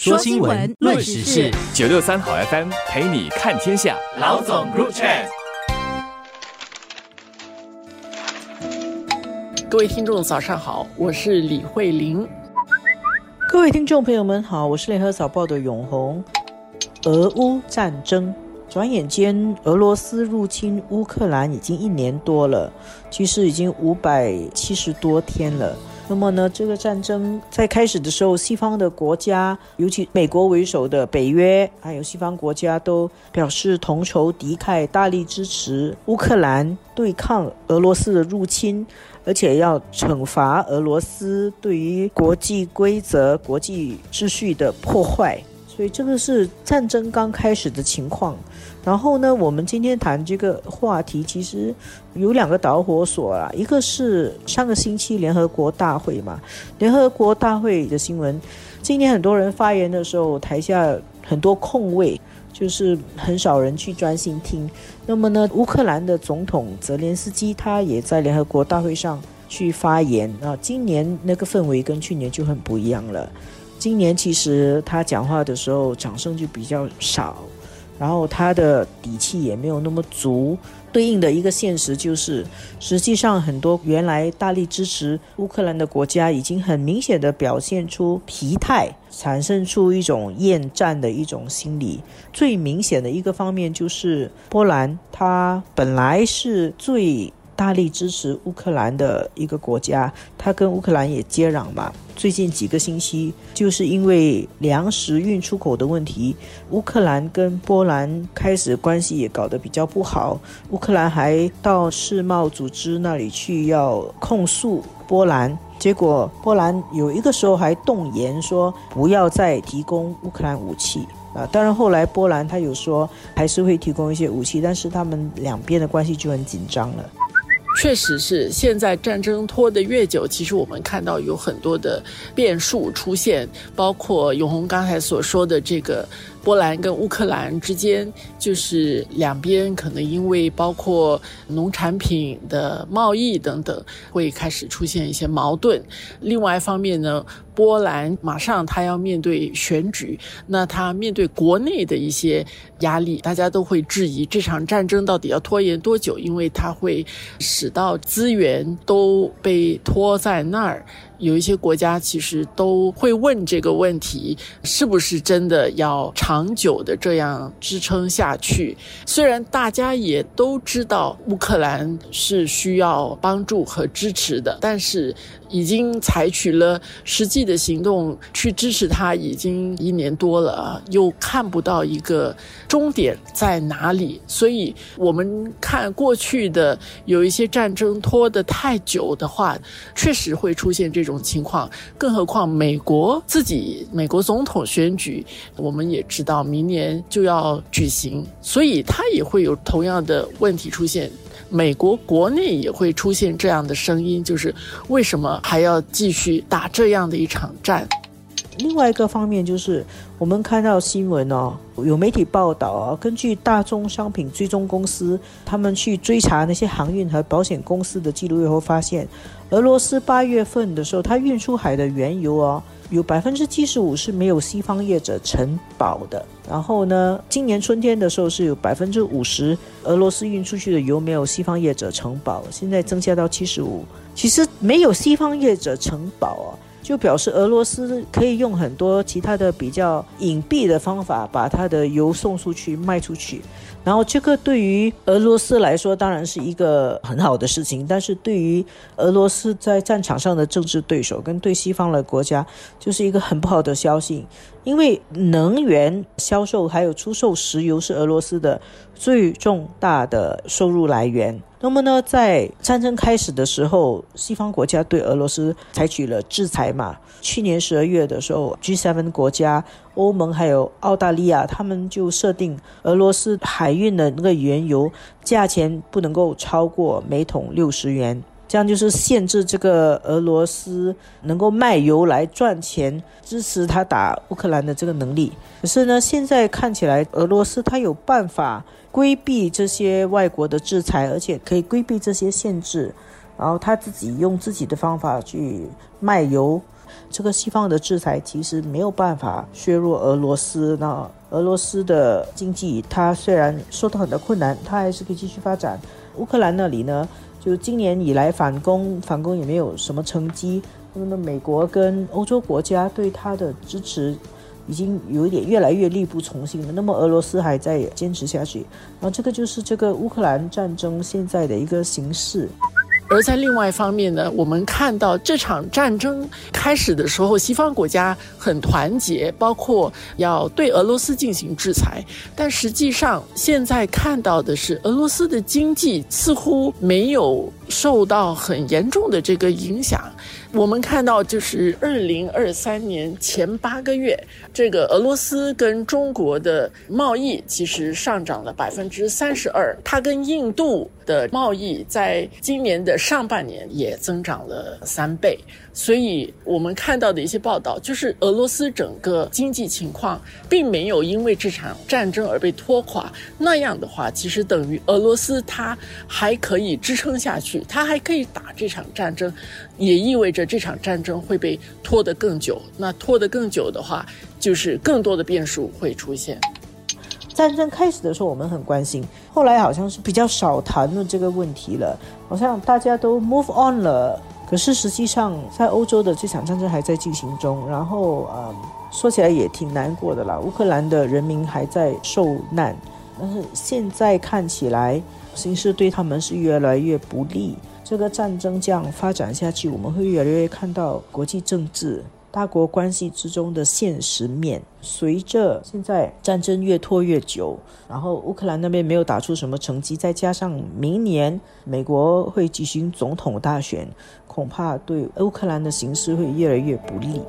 说新闻，论时事，九六三好 FM 陪你看天下。老总 Group Chat，各位听众早上好，我是李慧玲。各位听众朋友们好，我是联合早报的永红。俄乌战争，转眼间俄罗斯入侵乌克兰已经一年多了，其实已经五百七十多天了。那么呢，这个战争在开始的时候，西方的国家，尤其美国为首的北约，还有西方国家都表示同仇敌忾，大力支持乌克兰对抗俄罗斯的入侵，而且要惩罚俄罗斯对于国际规则、国际秩序的破坏。所以这个是战争刚开始的情况。然后呢，我们今天谈这个话题，其实有两个导火索啦。一个是上个星期联合国大会嘛，联合国大会的新闻，今天很多人发言的时候，台下很多空位，就是很少人去专心听。那么呢，乌克兰的总统泽连斯基他也在联合国大会上去发言啊。今年那个氛围跟去年就很不一样了。今年其实他讲话的时候掌声就比较少，然后他的底气也没有那么足。对应的一个现实就是，实际上很多原来大力支持乌克兰的国家已经很明显的表现出疲态，产生出一种厌战的一种心理。最明显的一个方面就是波兰，它本来是最。大力支持乌克兰的一个国家，它跟乌克兰也接壤嘛。最近几个星期，就是因为粮食运出口的问题，乌克兰跟波兰开始关系也搞得比较不好。乌克兰还到世贸组织那里去要控诉波兰，结果波兰有一个时候还动言说不要再提供乌克兰武器啊。当然后来波兰他有说还是会提供一些武器，但是他们两边的关系就很紧张了。确实是，现在战争拖得越久，其实我们看到有很多的变数出现，包括永红刚才所说的这个。波兰跟乌克兰之间，就是两边可能因为包括农产品的贸易等等，会开始出现一些矛盾。另外一方面呢，波兰马上他要面对选举，那他面对国内的一些压力，大家都会质疑这场战争到底要拖延多久，因为它会使到资源都被拖在那儿。有一些国家其实都会问这个问题：是不是真的要长久的这样支撑下去？虽然大家也都知道乌克兰是需要帮助和支持的，但是已经采取了实际的行动去支持他，已经一年多了，又看不到一个终点在哪里。所以，我们看过去的有一些战争拖得太久的话，确实会出现这。种情况，更何况美国自己美国总统选举，我们也知道明年就要举行，所以它也会有同样的问题出现。美国国内也会出现这样的声音，就是为什么还要继续打这样的一场战？另外一个方面就是，我们看到新闻哦，有媒体报道啊，根据大宗商品追踪公司，他们去追查那些航运和保险公司的记录以后，发现俄罗斯八月份的时候，它运出海的原油哦，有百分之七十五是没有西方业者承保的。然后呢，今年春天的时候是有百分之五十俄罗斯运出去的油没有西方业者承保，现在增加到七十五。其实没有西方业者承保啊。就表示俄罗斯可以用很多其他的比较隐蔽的方法把它的油送出去卖出去，然后这个对于俄罗斯来说当然是一个很好的事情，但是对于俄罗斯在战场上的政治对手跟对西方的国家就是一个很不好的消息，因为能源销售还有出售石油是俄罗斯的最重大的收入来源。那么呢，在战争开始的时候，西方国家对俄罗斯采取了制裁嘛。去年十二月的时候，G7 国家、欧盟还有澳大利亚，他们就设定俄罗斯海运的那个原油价钱不能够超过每桶六十元，这样就是限制这个俄罗斯能够卖油来赚钱，支持他打乌克兰的这个能力。可是呢，现在看起来俄罗斯他有办法。规避这些外国的制裁，而且可以规避这些限制，然后他自己用自己的方法去卖油，这个西方的制裁其实没有办法削弱俄罗斯。那俄罗斯的经济，它虽然受到很多困难，它还是可以继续发展。乌克兰那里呢，就今年以来反攻，反攻也没有什么成绩。那么美国跟欧洲国家对他的支持。已经有一点越来越力不从心了。那么俄罗斯还在坚持下去，然后这个就是这个乌克兰战争现在的一个形势。而在另外一方面呢，我们看到这场战争开始的时候，西方国家很团结，包括要对俄罗斯进行制裁。但实际上，现在看到的是，俄罗斯的经济似乎没有受到很严重的这个影响。我们看到，就是二零二三年前八个月，这个俄罗斯跟中国的贸易其实上涨了百分之三十二，它跟印度的贸易在今年的上半年也增长了三倍。所以我们看到的一些报道，就是俄罗斯整个经济情况并没有因为这场战争而被拖垮。那样的话，其实等于俄罗斯它还可以支撑下去，它还可以打这场战争，也意味着这场战争会被拖得更久。那拖得更久的话，就是更多的变数会出现。战争开始的时候，我们很关心，后来好像是比较少谈论这个问题了，好像大家都 move on 了。可是实际上，在欧洲的这场战争还在进行中，然后，嗯，说起来也挺难过的啦。乌克兰的人民还在受难，但是现在看起来形势对他们是越来越不利。这个战争这样发展下去，我们会越来越看到国际政治。大国关系之中的现实面，随着现在战争越拖越久，然后乌克兰那边没有打出什么成绩，再加上明年美国会举行总统大选，恐怕对乌克兰的形势会越来越不利。